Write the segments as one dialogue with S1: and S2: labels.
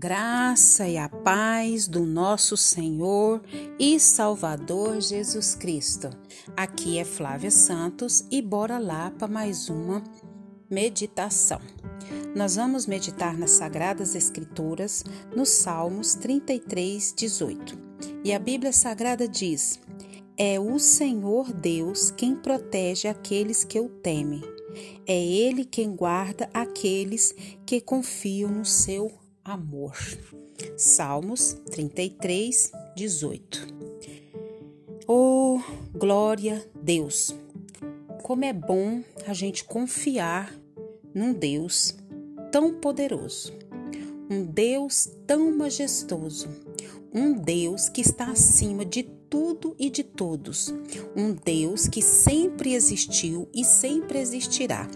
S1: graça e a paz do nosso Senhor e Salvador Jesus Cristo. Aqui é Flávia Santos e bora lá para mais uma meditação. Nós vamos meditar nas Sagradas Escrituras, nos Salmos 33, 18. E a Bíblia Sagrada diz: É o Senhor Deus quem protege aqueles que o temem. É Ele quem guarda aqueles que confiam no seu amor. Salmos 33, 18. Oh, glória Deus! Como é bom a gente confiar num Deus tão poderoso, um Deus tão majestoso, um Deus que está acima de tudo e de todos, um Deus que sempre existiu e sempre existirá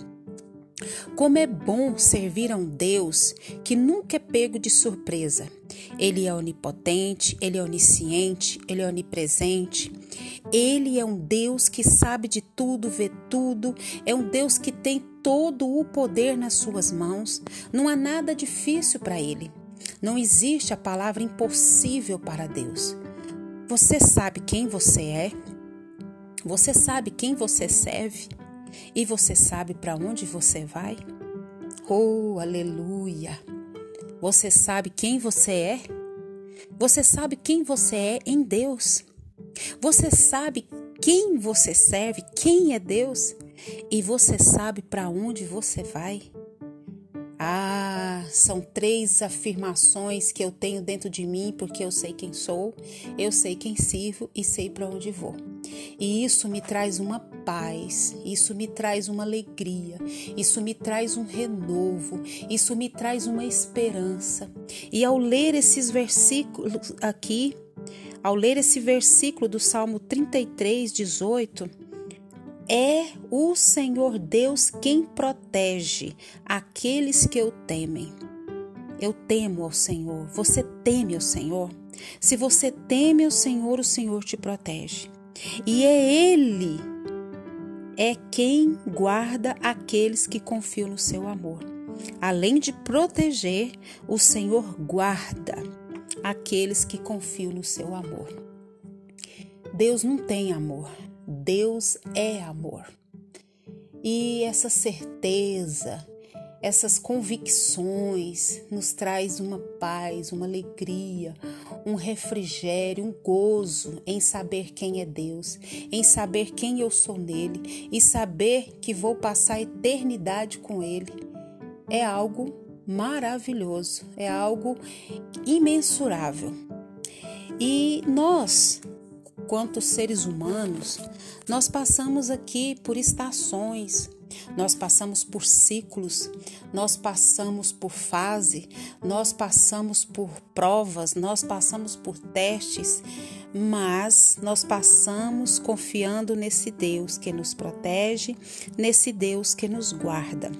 S1: como é bom servir a um Deus que nunca é pego de surpresa. Ele é onipotente, ele é onisciente, ele é onipresente. Ele é um Deus que sabe de tudo, vê tudo, é um Deus que tem todo o poder nas suas mãos. Não há nada difícil para ele. Não existe a palavra impossível para Deus. Você sabe quem você é? Você sabe quem você serve? E você sabe para onde você vai? Oh, aleluia! Você sabe quem você é? Você sabe quem você é em Deus? Você sabe quem você serve, quem é Deus? E você sabe para onde você vai? Ah, são três afirmações que eu tenho dentro de mim porque eu sei quem sou, eu sei quem sirvo e sei para onde vou. E isso me traz uma paz, isso me traz uma alegria, isso me traz um renovo, isso me traz uma esperança. E ao ler esses versículos aqui, ao ler esse versículo do Salmo 33, 18, é o Senhor Deus quem protege aqueles que o temem. Eu temo ao Senhor. Você teme ao Senhor? Se você teme ao Senhor, o Senhor te protege. E é Ele é quem guarda aqueles que confiam no seu amor. Além de proteger, o Senhor guarda aqueles que confiam no seu amor. Deus não tem amor, Deus é amor. E essa certeza, essas convicções nos traz uma paz, uma alegria, um refrigério, um gozo em saber quem é Deus, em saber quem eu sou nele e saber que vou passar a eternidade com ele. É algo maravilhoso, é algo imensurável. E nós, quanto seres humanos, nós passamos aqui por estações, nós passamos por ciclos, nós passamos por fase, nós passamos por provas, nós passamos por testes, mas nós passamos confiando nesse Deus que nos protege, nesse Deus que nos guarda.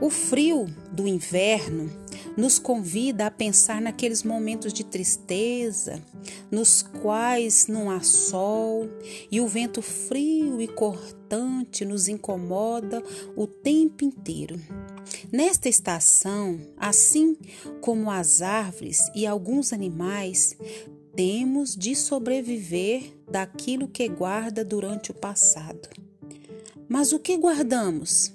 S1: O frio do inverno nos convida a pensar naqueles momentos de tristeza, nos quais não há sol e o vento frio e cortante nos incomoda o tempo inteiro. Nesta estação, assim como as árvores e alguns animais, temos de sobreviver daquilo que guarda durante o passado. Mas o que guardamos?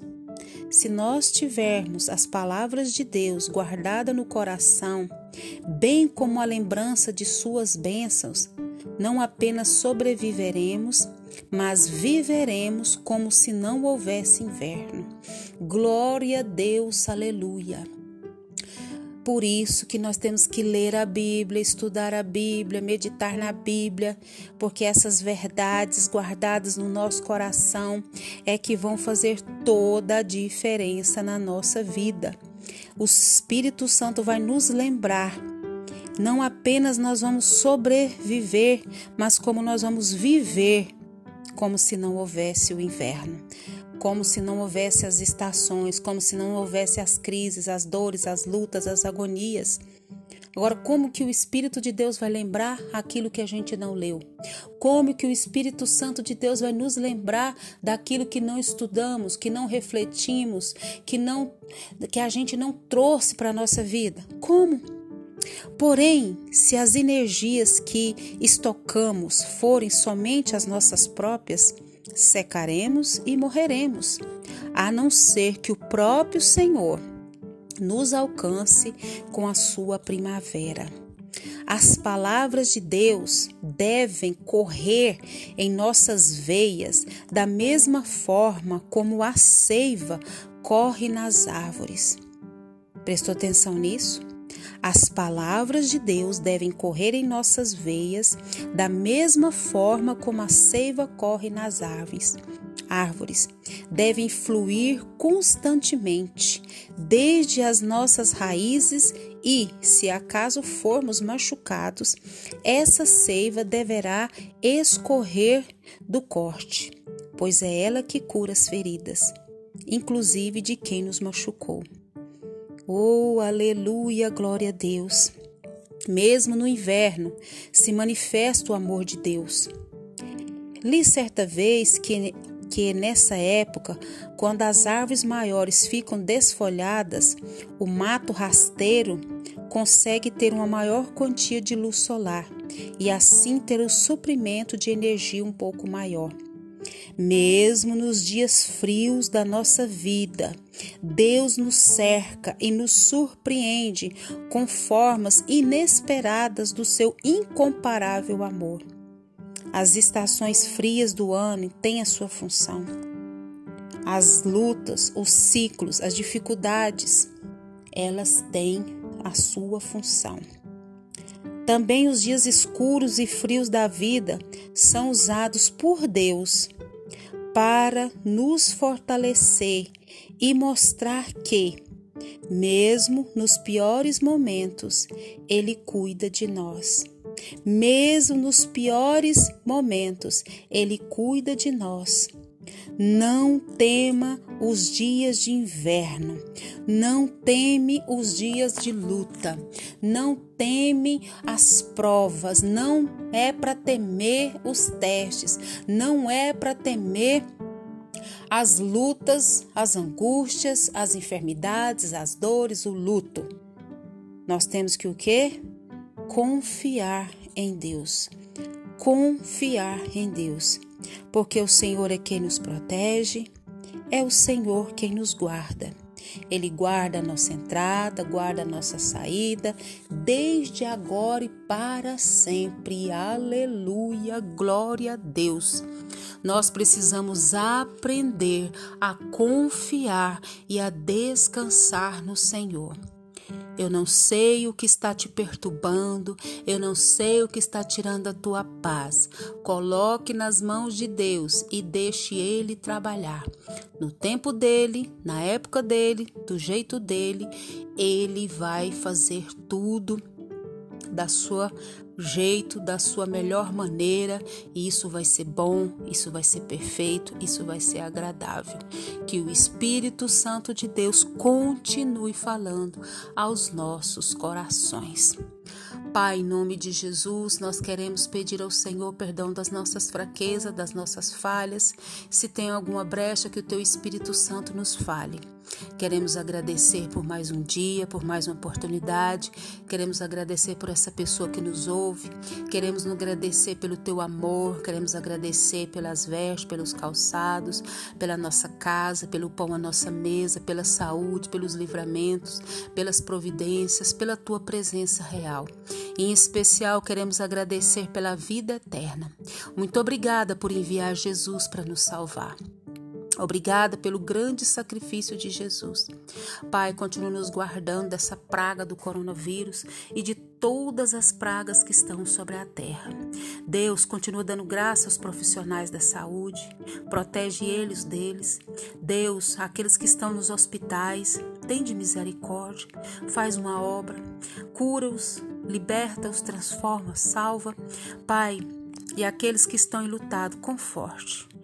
S1: Se nós tivermos as palavras de Deus guardadas no coração, bem como a lembrança de suas bênçãos, não apenas sobreviveremos, mas viveremos como se não houvesse inverno. Glória a Deus, aleluia. Por isso que nós temos que ler a Bíblia, estudar a Bíblia, meditar na Bíblia, porque essas verdades guardadas no nosso coração é que vão fazer toda a diferença na nossa vida. O Espírito Santo vai nos lembrar não apenas nós vamos sobreviver, mas como nós vamos viver como se não houvesse o inverno como se não houvesse as estações, como se não houvesse as crises, as dores, as lutas, as agonias. Agora, como que o Espírito de Deus vai lembrar aquilo que a gente não leu? Como que o Espírito Santo de Deus vai nos lembrar daquilo que não estudamos, que não refletimos, que não que a gente não trouxe para a nossa vida? Como? Porém, se as energias que estocamos forem somente as nossas próprias, secaremos e morreremos, a não ser que o próprio Senhor nos alcance com a sua primavera. As palavras de Deus devem correr em nossas veias da mesma forma como a seiva corre nas árvores. Prestou atenção nisso? As palavras de Deus devem correr em nossas veias da mesma forma como a seiva corre nas árvores. Árvores devem fluir constantemente, desde as nossas raízes e, se acaso formos machucados, essa seiva deverá escorrer do corte, pois é ela que cura as feridas, inclusive de quem nos machucou. Oh, aleluia, glória a Deus. Mesmo no inverno se manifesta o amor de Deus. Li certa vez que, que nessa época, quando as árvores maiores ficam desfolhadas, o mato rasteiro consegue ter uma maior quantia de luz solar e assim ter o suprimento de energia um pouco maior. Mesmo nos dias frios da nossa vida, Deus nos cerca e nos surpreende com formas inesperadas do seu incomparável amor. As estações frias do ano têm a sua função. As lutas, os ciclos, as dificuldades, elas têm a sua função. Também os dias escuros e frios da vida são usados por Deus para nos fortalecer e mostrar que, mesmo nos piores momentos, Ele cuida de nós. Mesmo nos piores momentos, Ele cuida de nós. Não tema os dias de inverno, não teme os dias de luta, não teme as provas, não é para temer os testes, não é para temer as lutas, as angústias, as enfermidades, as dores, o luto. Nós temos que o quê? Confiar em Deus. Confiar em Deus porque o Senhor é quem nos protege, é o Senhor quem nos guarda. Ele guarda a nossa entrada, guarda a nossa saída, desde agora e para sempre. Aleluia, glória a Deus. Nós precisamos aprender a confiar e a descansar no Senhor. Eu não sei o que está te perturbando, eu não sei o que está tirando a tua paz. Coloque nas mãos de Deus e deixe Ele trabalhar. No tempo dele, na época dele, do jeito dele, Ele vai fazer tudo da sua jeito, da sua melhor maneira, e isso vai ser bom, isso vai ser perfeito, isso vai ser agradável. Que o Espírito Santo de Deus continue falando aos nossos corações. Pai, em nome de Jesus, nós queremos pedir ao Senhor perdão das nossas fraquezas, das nossas falhas. Se tem alguma brecha, que o Teu Espírito Santo nos fale. Queremos agradecer por mais um dia, por mais uma oportunidade. Queremos agradecer por essa pessoa que nos ouve. Queremos agradecer pelo teu amor. Queremos agradecer pelas vestes, pelos calçados, pela nossa casa, pelo pão à nossa mesa, pela saúde, pelos livramentos, pelas providências, pela tua presença real. Em especial, queremos agradecer pela vida eterna. Muito obrigada por enviar Jesus para nos salvar. Obrigada pelo grande sacrifício de Jesus. Pai, continue nos guardando dessa praga do coronavírus e de todas as pragas que estão sobre a terra. Deus continua dando graça aos profissionais da saúde, protege eles deles. Deus, aqueles que estão nos hospitais, tem de misericórdia, faz uma obra, cura-os, liberta-os, transforma, salva. Pai, e aqueles que estão enlutados, conforte.